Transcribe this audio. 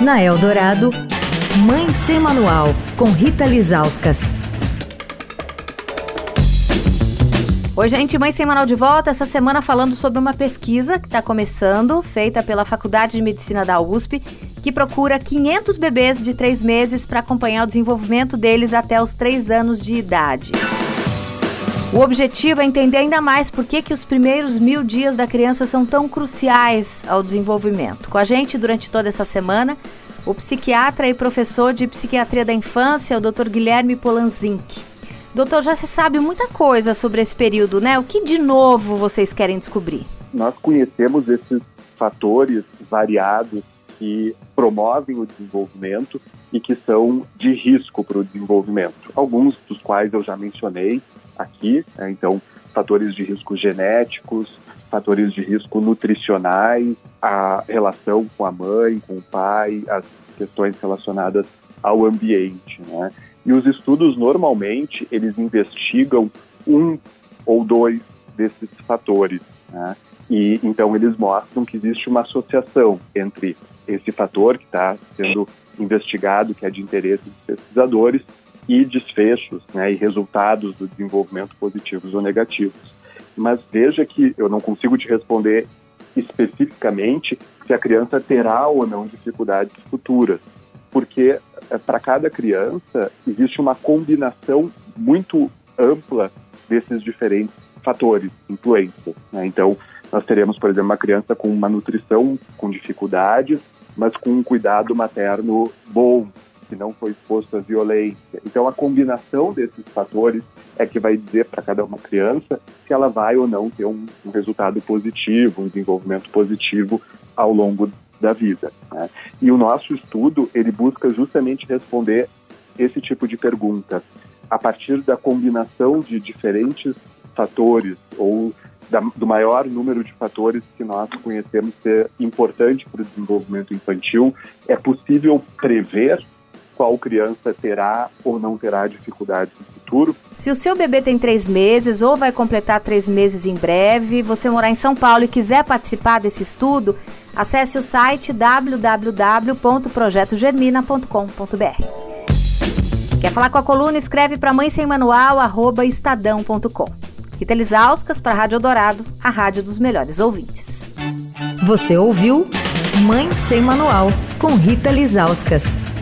Na Eldorado, Mãe Sem Manual, com Rita Lizauskas. Oi, gente, Mãe Sem Manual de volta. Essa semana falando sobre uma pesquisa que está começando, feita pela Faculdade de Medicina da USP, que procura 500 bebês de três meses para acompanhar o desenvolvimento deles até os três anos de idade. O objetivo é entender ainda mais por que, que os primeiros mil dias da criança são tão cruciais ao desenvolvimento. Com a gente durante toda essa semana, o psiquiatra e professor de psiquiatria da infância, o Dr. Guilherme Polanzinck. Doutor, já se sabe muita coisa sobre esse período, né? O que de novo vocês querem descobrir? Nós conhecemos esses fatores variados que promovem o desenvolvimento e que são de risco para o desenvolvimento. Alguns dos quais eu já mencionei, aqui, né? então fatores de risco genéticos, fatores de risco nutricionais, a relação com a mãe, com o pai, as questões relacionadas ao ambiente, né? E os estudos normalmente eles investigam um ou dois desses fatores, né? E então eles mostram que existe uma associação entre esse fator que está sendo investigado, que é de interesse dos pesquisadores, e desfechos né, e resultados do desenvolvimento positivos ou negativos. Mas veja que eu não consigo te responder especificamente se a criança terá ou não dificuldades futuras, porque eh, para cada criança existe uma combinação muito ampla desses diferentes fatores, influências. Né? Então, nós teremos, por exemplo, uma criança com uma nutrição com dificuldades, mas com um cuidado materno bom, que não foi exposto à violência. Então, a combinação desses fatores é que vai dizer para cada uma criança se ela vai ou não ter um, um resultado positivo, um desenvolvimento positivo ao longo da vida. Né? E o nosso estudo ele busca justamente responder esse tipo de pergunta a partir da combinação de diferentes fatores ou da, do maior número de fatores que nós conhecemos ser importante para o desenvolvimento infantil, é possível prever qual criança terá ou não terá dificuldades no futuro. Se o seu bebê tem três meses ou vai completar três meses em breve, você morar em São Paulo e quiser participar desse estudo, acesse o site www.projetogermina.com.br. Quer falar com a coluna? Escreve para mãe sem manual, arroba estadão.com. Rita Lisauskas para a Rádio Dourado, a rádio dos melhores ouvintes. Você ouviu Mãe Sem Manual, com Rita Lisauskas.